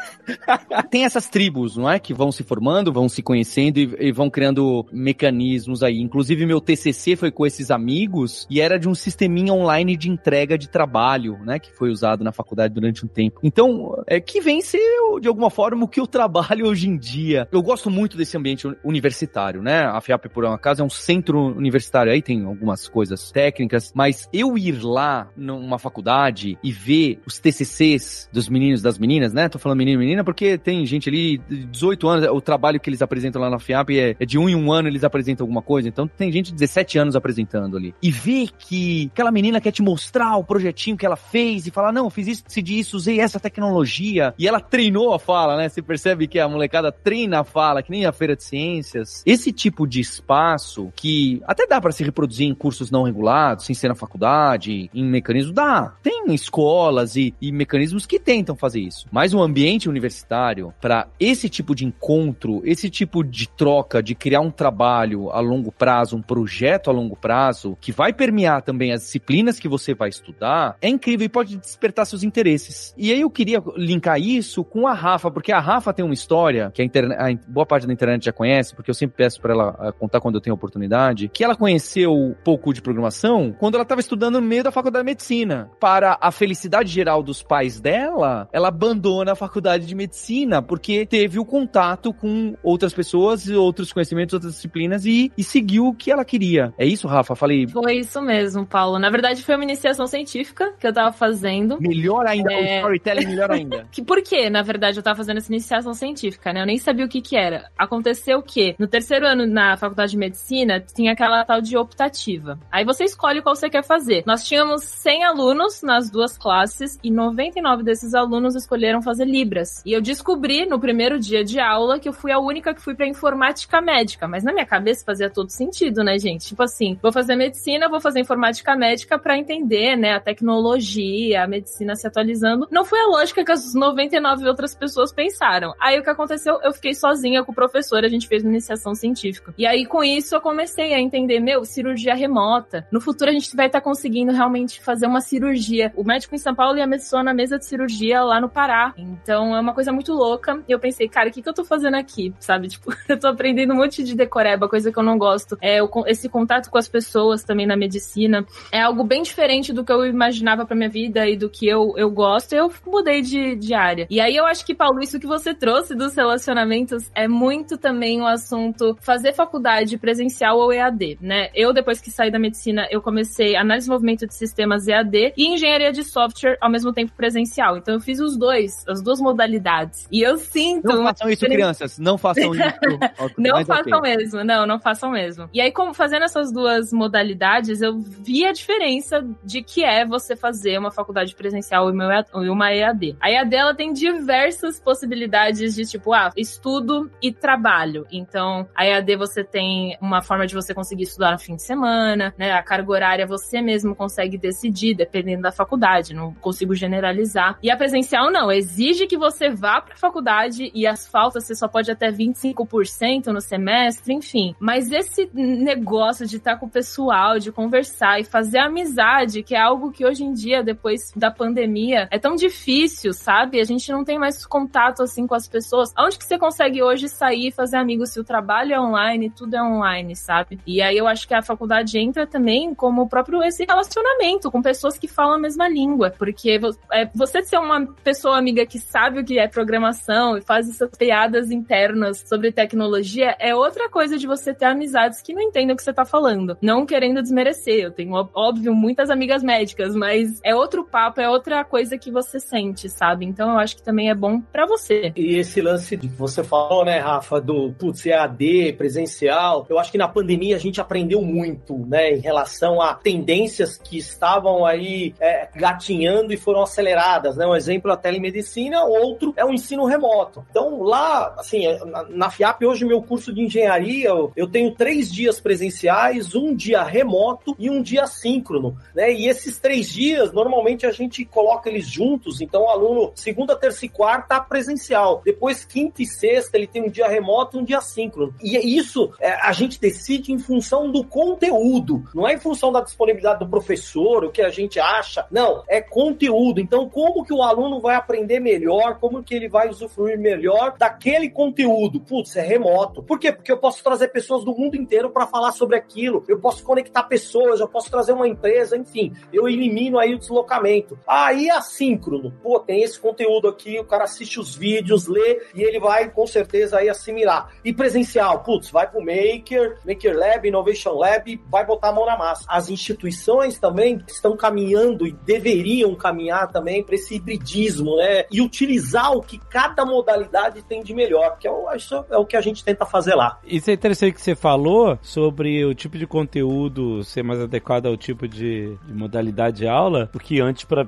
Tem essas tribos, não é? Que vão se formando, vão se conhecendo e, e vão criando mecanismos aí. Inclusive, meu TCC foi com esses amigos e era de um sisteminha online de entrega de trabalho, né? Que foi usado na faculdade durante um tempo. Então, é que vem ser, de alguma forma, o que eu trabalho hoje em dia. Eu gosto muito desse ambiente uni- universitário, né? A FIAP, por um acaso, é um centro universitário. Aí tem algumas coisas técnicas, mas eu ir lá numa faculdade e ver os TCCs dos meninos e das meninas, né? Tô falando menino e menina porque tem gente ali de 18 anos, o trabalho que eles apresentam lá na FIAP é, é de um em um ano eles apresentam alguma coisa, então tem gente de 17 anos apresentando ali. E ver que aquela menina quer te mostrar o projetinho que ela fez e falar, não, fiz isso, decidi isso, usei essa tecnologia, e ela treinou a fala, né? Você percebe que a molecada treina a fala, que nem a feira de ciências. Esse tipo de espaço que até dá pra se reproduzir em cursos não regulados, sem ser na faculdade, em mecanismos, dá. Tem escolas e, e mecanismos que tentam fazer isso. Mas o ambiente universitário, para esse tipo de encontro, esse tipo de troca, de criar um trabalho a longo prazo, um projeto a longo prazo, que vai permear também as disciplinas que você vai estudar, é incrível e pode despertar seus interesses. E aí eu queria linkar isso com a Rafa, porque a Rafa tem uma história que a, a boa parte da internet já conhece, porque eu sempre peço para ela ah, contar quando eu tenho oportunidade, que ela conheceu um pouco de programação quando ela estava estudando no meio da faculdade de medicina. Para a felicidade geral dos pais dela, ela abandona a faculdade de medicina porque teve o contato com outras pessoas, outros conhecimentos, outras disciplinas e, e seguiu o que ela queria. É isso, Rafa? Falei. Foi isso mesmo, Paulo. Na verdade, foi uma iniciação científica que eu tava fazendo. Melhor ainda, É. o storytelling melhor ainda. (laughs) Que por quê? Na verdade, eu tava fazendo essa iniciação científica, né? Eu nem sabia o que que era. Aconteceu o quê? No terceiro ano na faculdade de medicina, tinha aquela tal de optativa. Aí você escolhe qual você quer fazer. Nós tínhamos 100 alunos nas duas classes e 99 desses alunos escolheram fazer Libras. E eu descobri no primeiro dia de aula que eu fui a única que fui pra informática médica, mas na minha cabeça fazia todo sentido, né, gente? Tipo assim, vou fazer medicina, vou fazer informática médica pra entender, né, a tecnologia, a medicina se atualizando. Não foi a lógica que as 99 outras pessoas pensaram. Aí o que aconteceu? Eu fiquei sozinha com o professor, a gente fez uma iniciação científica. E aí com isso eu comecei a entender, meu, cirurgia remota. No futuro a gente vai estar conseguindo realmente fazer uma cirurgia. O médico em São Paulo e a pessoa na mesa de cirurgia lá no Pará. Então é uma coisa muito louca. E eu pensei, cara, o que, que eu tô fazendo aqui? Sabe? (laughs) Tipo, eu tô aprendendo um monte de decoreba, coisa que eu não gosto. É o esse contato com as pessoas também na medicina. É algo bem diferente do que eu imaginava pra minha vida e do que eu, eu gosto. Eu mudei de, de área. E aí eu acho que, Paulo, isso que você trouxe dos relacionamentos é muito também o assunto fazer faculdade presencial ou EAD, né? Eu, depois que saí da medicina, eu comecei análise de movimento de sistemas EAD e engenharia de software ao mesmo tempo presencial. Então eu fiz os dois, as duas modalidades. E eu sinto. Não façam isso, crianças. Não façam isso. (laughs) não façam okay. mesmo, não, não façam mesmo. E aí, como fazendo essas duas modalidades, eu vi a diferença de que é você fazer uma faculdade presencial e uma EAD. A EAD ela tem diversas possibilidades de tipo, ah, estudo e trabalho. Então, a EAD você tem uma forma de você conseguir estudar no fim de semana, né? A carga horária você mesmo consegue decidir, dependendo da faculdade, não consigo generalizar. E a presencial não, exige que você vá para a faculdade e as faltas você só pode até 25% no semestre, enfim. Mas esse negócio de estar com o pessoal, de conversar e fazer amizade, que é algo que hoje em dia, depois da pandemia, é tão difícil, sabe? A gente não tem mais contato assim com as pessoas. Onde que você consegue hoje sair fazer amigos se o trabalho é online, tudo é online, sabe? E aí eu acho que a faculdade entra também como o próprio esse relacionamento com pessoas que falam a mesma língua, porque é, você ser uma pessoa amiga que sabe o que é programação e faz essas piadas internas sobre tecnologia é outra coisa de você ter amizades que não entendem o que você tá falando. Não querendo desmerecer, eu tenho, óbvio, muitas amigas médicas, mas é outro papo, é outra coisa que você sente, sabe? Então eu acho que também é bom para você. E esse lance que você falou, né, Rafa, do putz, EAD, presencial, eu acho que na pandemia a gente aprendeu muito, né, em relação a tendências que estavam aí é, gatinhando e foram aceleradas, né? Um exemplo é a telemedicina, outro é o ensino remoto. Então, lá, assim, na, na FIAP, hoje, meu curso de engenharia, eu, eu tenho três dias presenciais, um dia remoto e um dia síncrono, né? E esses três dias, normalmente a gente coloca eles juntos, então o aluno, segunda, terça e quarta, presencial. Depois, quinta e sexta, ele tem um dia remoto e um dia síncrono. E isso é, a gente decide em função do conteúdo, não é em função da disponibilidade do professor, o que a gente acha. Não, é conteúdo. Então, como que o aluno vai aprender melhor, como que ele vai usufruir melhor daquele conteúdo? Putz, é remoto. Por quê? Porque eu posso trazer pessoas do mundo inteiro para falar sobre aquilo. Eu posso conectar pessoas, eu posso trazer uma empresa, enfim. Eu elimino aí o deslocamento. Aí, assíncrono. Pô, tem esse conteúdo aqui, o cara assiste os vídeos, lê e ele vai com certeza aí assimilar. E presencial, putz, vai pro Maker, Maker Lab, Innovation Lab, vai botar a mão na massa. As instituições também estão caminhando e deveriam caminhar também para esse hibridismo, né? E utilizar o que cada modalidade tem de melhor, que é o, isso é o que a gente tenta fazer lá. Isso é interessante que você falou sobre o tipo de conteúdo ser mais adequado ao tipo de, de modalidade de aula, porque antes, para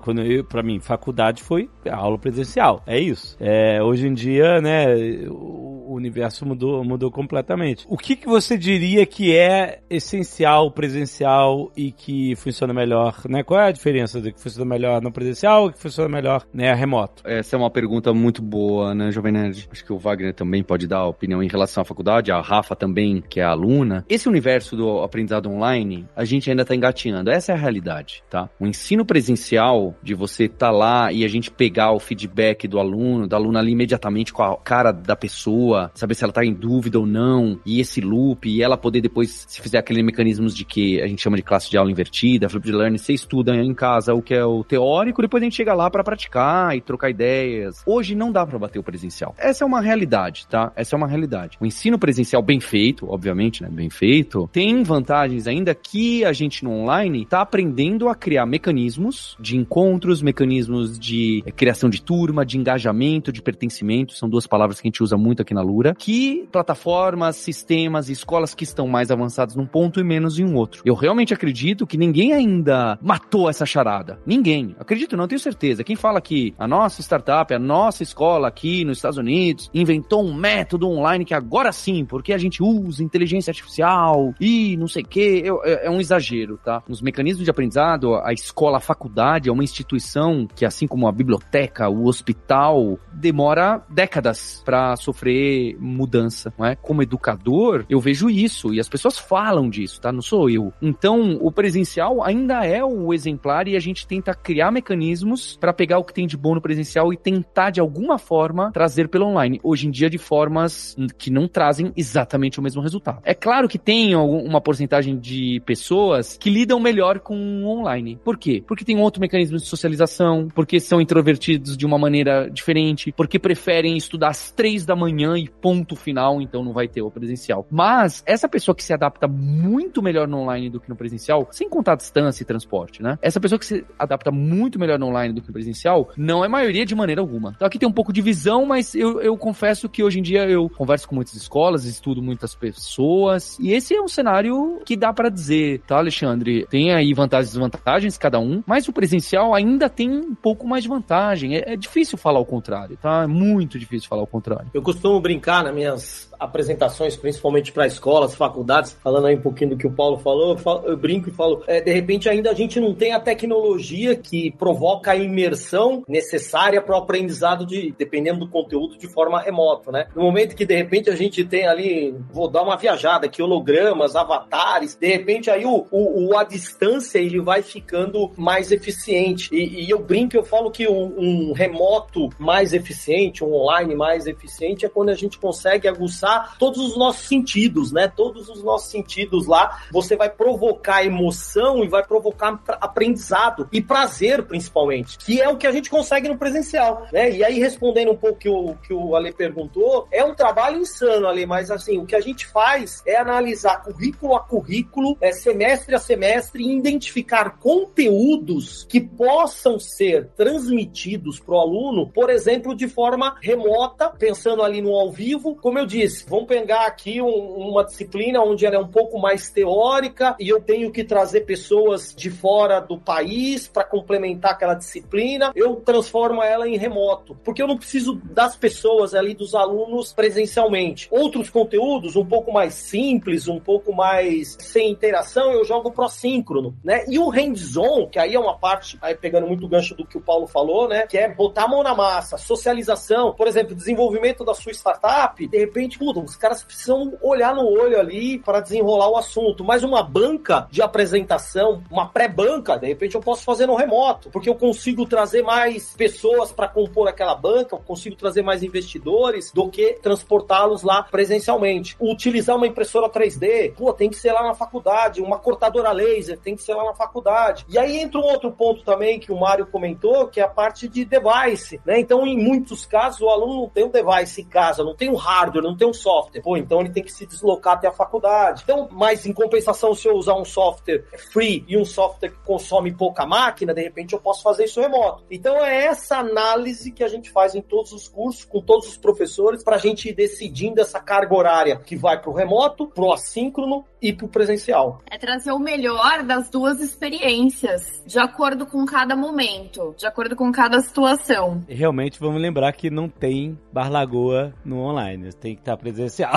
quando eu, para mim, faculdade foi aula presencial. É isso. É, hoje em dia, né, o universo mudou, mudou completamente. O que, que você diria que é essencial presencial e que funciona melhor, né? Qual é a diferença do que funciona melhor no presencial e que funciona melhor, né, remoto? Essa é uma pergunta muito boa, né, Jovem Nerd? Acho que o Wagner também pode dar opinião em relação à faculdade, a Rafa também, que é aluna. Esse universo do aprendizado online, a gente ainda tá engatinhando. Essa é a realidade, tá? O ensino presencial, de você estar tá lá e a gente pegar o feedback do aluno, da aluna ali imediatamente com a cara da pessoa, saber se ela tá em dúvida ou não, e esse loop, e ela poder depois, se fizer aqueles mecanismos de que a gente chama de classe de aula invertida, flip de learning, você estuda em casa o que é o teórico, depois a gente chega lá para praticar e trocar ideias. Hoje não dá para bater o presencial. Essa é uma realidade, tá? Essa é uma realidade. O ensino presencial bem feito, obviamente, né, bem feito, tem vantagens ainda que a gente no online tá aprendendo a criar mecanismos de encontros, mecanismos de criação de turma, de engajamento, de pertencimento, são duas palavras que a gente usa muito aqui na Lura, que plataformas, sistemas e escolas que estão mais avançados num ponto e menos em um outro. Eu realmente acredito que ninguém ainda matou essa charada. Ninguém. Acredito não, tenho certeza. Quem fala que a nossa startup, a nossa escola aqui nos Estados Unidos inventou um método online que agora sim, porque a gente usa inteligência artificial e não sei o que, é, é um exagero, tá? Nos mecanismos de aprendizado, a escola, a faculdade é uma instituição que, assim como a biblioteca, o hospital, demora décadas para sofrer mudança, não é? Como educador, eu vejo isso e as pessoas falam disso, tá? Não sou eu. Então, o presencial ainda é o exemplar e a gente tenta criar mecanismos para pegar o que tem de bom no presencial e tentar de alguma forma trazer pelo online. Hoje em dia de formas que não trazem exatamente o mesmo resultado. É claro que tem uma porcentagem de pessoas que lidam melhor com o online. Por quê? Porque tem outro mecanismo de socialização, porque são introvertidos de uma maneira diferente, porque preferem estudar às três da manhã e ponto final, então não vai ter o presencial. Mas essa pessoa que se adapta muito melhor no online do que no presencial, sem contar distância e transporte, né? Essa pessoa que se adapta muito melhor no online do que no presencial, não é maioria de maneira alguma. Então aqui tem um pouco de visão, mas eu, eu confesso que hoje em dia eu converso com muitas escolas, estudo muitas pessoas, e esse é um cenário que dá para dizer, tá, Alexandre? Tem aí vantagens e desvantagens cada um, mas o presencial ainda tem um pouco mais de vantagem. É, é difícil falar o contrário, tá? É muito difícil falar o contrário. Eu costumo brincar nas minhas apresentações, principalmente para escolas, faculdades, falando aí um pouquinho do que o Paulo falou, eu, falo, eu brinco e falo, é, de repente ainda a gente não tem a tecnologia que provoca a imersão necessária para o aprendizado de, dependendo do conteúdo, de forma remota, né? No momento que de repente a gente tem ali, vou dar uma viajada aqui, hologramas, avatares, de repente aí o, o, o a distância ele vai ficando mais eficiente. E, e eu brinco, eu falo que um, um remoto mais eficiente, um online mais eficiente é quando a gente consegue aguçar todos os nossos sentidos, né? Todos os nossos sentidos lá. Você vai provocar emoção e vai provocar aprendizado e prazer, principalmente, que é o que a gente consegue no presencial, né? E aí, respondendo um pouco que o que o Ale perguntou, é um trabalho insano, Ale, mas assim, o que a gente faz é analisar currículo a currículo, é, semestre a semestre, e identificar conteúdos que possam ser transmitidos para o aluno, por exemplo, de forma remota, pensando ali no ao vivo, como eu disse, vamos pegar aqui um, uma disciplina onde ela é um pouco mais teórica e eu tenho que trazer pessoas de fora do país para complementar aquela disciplina, eu transformo ela em remoto, porque eu não preciso das pessoas ali, dos alunos presencialmente. Outros conteúdos, um pouco mais simples, um pouco mais sem interação, eu jogo síncrono, né? E o hands-on, que aí é uma parte, aí pegando muito gancho do que o Paulo falou, né? Que é botar a mão na massa, socialização, por exemplo, desenvolvimento da sua startup, de repente, os caras precisam olhar no olho ali para desenrolar o assunto. Mas uma banca de apresentação, uma pré-banca, de repente eu posso fazer no remoto, porque eu consigo trazer mais pessoas para compor aquela banca, eu consigo trazer mais investidores do que transportá-los lá presencialmente. Utilizar uma impressora 3D, pô, tem que ser lá na faculdade, uma cortadora laser, tem que ser lá na faculdade. E aí entra um outro ponto também que o Mário comentou, que é a parte de device, né? Então, em muitos casos, o aluno não tem um device em casa, não tem um hardware, não tem um software. Pô, então ele tem que se deslocar até a faculdade. Então, mas em compensação, se eu usar um software free e um software que consome pouca máquina, de repente eu posso fazer isso remoto. Então é essa análise que a gente faz em todos os cursos, com todos os professores, para a gente ir decidindo essa carga horária que vai para o remoto, para o assíncrono e para o presencial. É trazer o melhor das duas experiências, de acordo com cada momento, de acordo com cada situação. Realmente, vamos lembrar que não tem Bar Lagoa no online. Tem que estar presencial.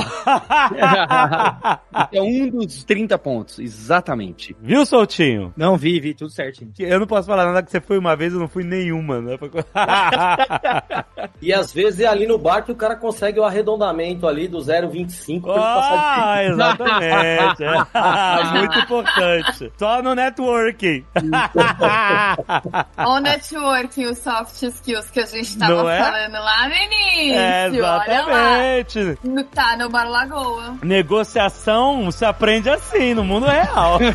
é um dos 30 pontos, exatamente. Viu, Soltinho? Não, vi, vi, tudo certinho. Eu não posso falar nada que você foi uma vez, eu não fui nenhuma, né? (laughs) e às vezes é ali no bar que o cara consegue o arredondamento ali do 0,25 pra ah, passar de... exatamente. (laughs) É. Muito importante. Só no networking. O networking, os soft skills que a gente tava é? falando lá no início. É, exatamente. Tá Bar Lagoa. Negociação se aprende assim, no mundo real. (laughs)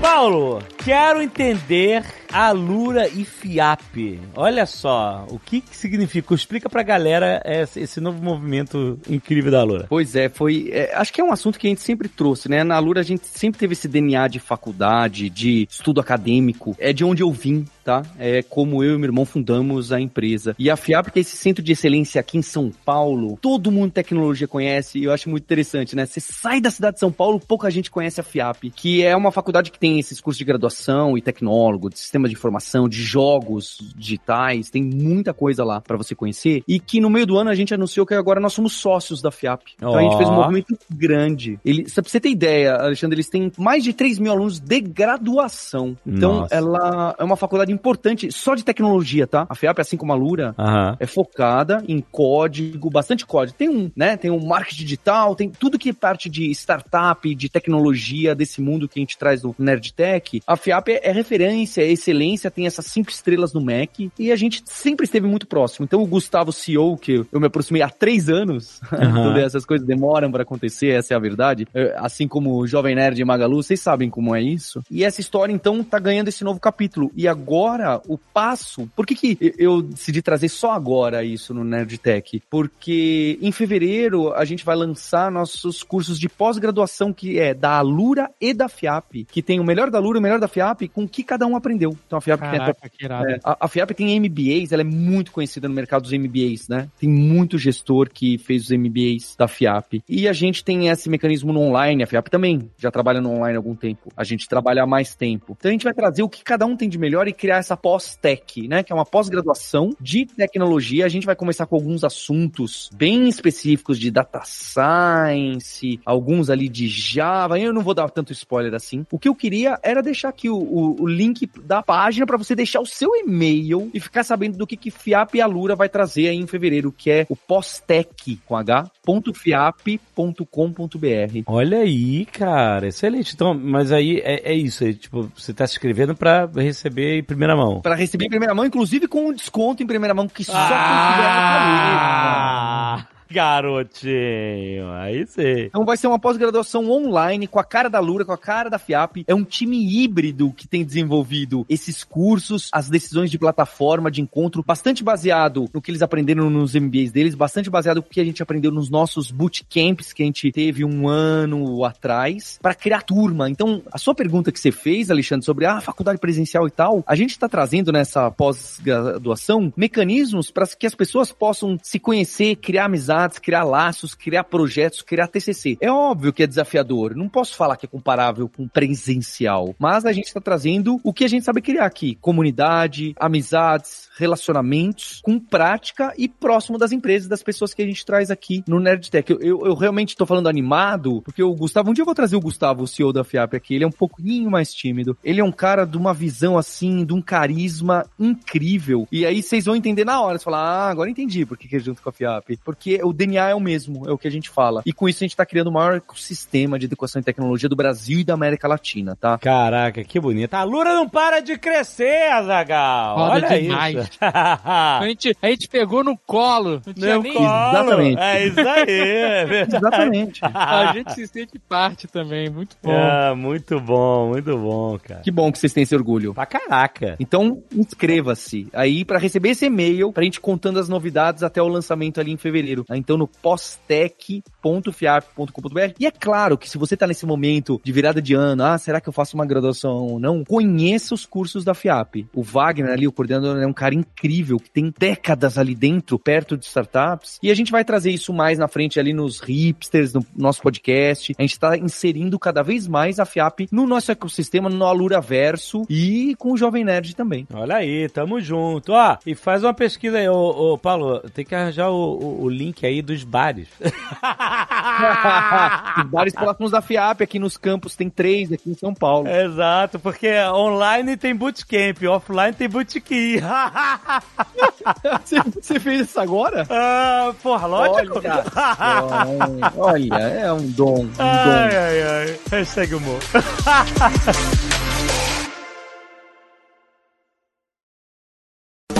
Paulo, quero entender Alura e FIAP. Olha só, o que, que significa? Explica pra galera esse, novo movimento incrível da Alura. Pois é, foi. É, acho que é um assunto que a gente sempre trouxe, né? Na Alura a gente sempre teve esse DNA de faculdade, de estudo acadêmico. É de onde eu vim, tá? É como eu e meu irmão fundamos a empresa. E a FIAP, que é esse centro de excelência aqui em São Paulo, todo mundo tecnologia conhece, e eu acho muito interessante, né? Você sai da cidade de São Paulo, pouca gente conhece a FIAP, que é uma faculdade que tem esses cursos de graduação e tecnólogo, de sistema de informação, de jogos digitais, tem muita coisa lá para você conhecer. E que no meio do ano a gente anunciou que agora nós somos sócios da FIAP. Então oh. a gente fez um movimento grande. Ele, pra você ter ideia, Alexandre, eles têm mais de 3 mil alunos de graduação. Então Nossa. ela é uma faculdade importante só de tecnologia, tá? A FIAP, assim como a Lura, é focada em código, bastante código. Tem um, né? Tem um marketing digital, tem tudo que é parte de startup, de tecnologia, desse mundo que a gente traz do Nerdtech. A FIAP é referência, é excelência tem essas cinco estrelas no MEC e a gente sempre esteve muito próximo. Então o Gustavo CEO, que eu me aproximei há três anos, (laughs) uhum. então (laughs) essas coisas demoram para acontecer, essa é a verdade. Assim como o Jovem Nerd e Magalu, vocês sabem como é isso. E essa história, então, tá ganhando esse novo capítulo. E agora, o passo. Por que, que eu decidi trazer só agora isso no Nerdtech? Porque em fevereiro a gente vai lançar nossos cursos de pós-graduação, que é da Alura e da FIAP, que tem o melhor da Alura e o melhor da FIAP, com o que cada um aprendeu. Então a FIAP Caraca, tem. É, a, a FIAP tem MBAs, ela é muito conhecida no mercado dos MBAs, né? Tem muito gestor que fez os MBAs da FIAP. E a gente tem esse mecanismo no online, a FIAP também já trabalha no online há algum tempo. A gente trabalha há mais tempo. Então a gente vai trazer o que cada um tem de melhor e criar essa pós-tech, né? Que é uma pós-graduação de tecnologia. A gente vai começar com alguns assuntos bem específicos de data science, alguns ali de Java. Eu não vou dar tanto spoiler assim. O que eu queria era deixar aqui o, o, o link da página para você deixar o seu e-mail e ficar sabendo do que, que FIAP e Alura vai trazer aí em fevereiro, que é o pós-tech com h.fiap.com.br. Olha aí, cara, excelente. Então, mas aí é, é isso, é, tipo, você tá se inscrevendo para receber em primeira mão. Para receber em primeira mão, inclusive com um desconto em primeira mão que só ah! Garotinho, aí sim. Então vai ser uma pós-graduação online com a cara da Lura, com a cara da FIAP. É um time híbrido que tem desenvolvido esses cursos, as decisões de plataforma, de encontro, bastante baseado no que eles aprenderam nos MBAs deles, bastante baseado no que a gente aprendeu nos nossos bootcamps que a gente teve um ano atrás, para criar turma. Então, a sua pergunta que você fez, Alexandre, sobre a ah, faculdade presencial e tal, a gente está trazendo nessa pós-graduação mecanismos para que as pessoas possam se conhecer, criar amizade amizades, criar laços, criar projetos, criar TCC. É óbvio que é desafiador, não posso falar que é comparável com presencial, mas a gente está trazendo o que a gente sabe criar aqui: comunidade, amizades, relacionamentos, com prática e próximo das empresas, das pessoas que a gente traz aqui no Nerdtech. Eu, eu, eu realmente estou falando animado, porque o Gustavo, um dia eu vou trazer o Gustavo, o CEO da FIAP aqui, ele é um pouquinho mais tímido, ele é um cara de uma visão assim, de um carisma incrível, e aí vocês vão entender na hora, você falar, ah, agora entendi por que, que é junto com a FIAP, porque o DNA é o mesmo, é o que a gente fala. E com isso a gente tá criando o maior ecossistema de educação e tecnologia do Brasil e da América Latina, tá? Caraca, que bonito. A Lura não para de crescer, Azagal. Olha demais. isso. (laughs) a, gente, a gente pegou no colo. Não tinha nem... colo. Exatamente. É isso aí, é (laughs) Exatamente. a gente se sente parte também, muito bom. É, muito bom, muito bom, cara. Que bom que vocês têm esse orgulho. Pra caraca. Então, inscreva-se aí para receber esse e-mail, pra gente contando as novidades até o lançamento ali em fevereiro então no postec.fiap.com.br. E é claro que se você está nesse momento de virada de ano, ah, será que eu faço uma graduação ou não? Conheça os cursos da FIAP. O Wagner ali, o coordenador, é um cara incrível, que tem décadas ali dentro, perto de startups. E a gente vai trazer isso mais na frente ali nos hipsters, no nosso podcast. A gente está inserindo cada vez mais a FIAP no nosso ecossistema, no Alura Verso e com o Jovem Nerd também. Olha aí, tamo junto. Ó, e faz uma pesquisa aí, ô, ô Paulo, tem que arranjar o, o, o link aí dos bares. (laughs) Os bares próximos da FIAP, aqui nos campos tem três, aqui em São Paulo. Exato, porque online tem bootcamp, offline tem bootkin. você, fez isso agora? Ah, porra, lógico. Olha, olha, é um dom. Um ai, dom. ai, ai. Hashtag humor. (laughs)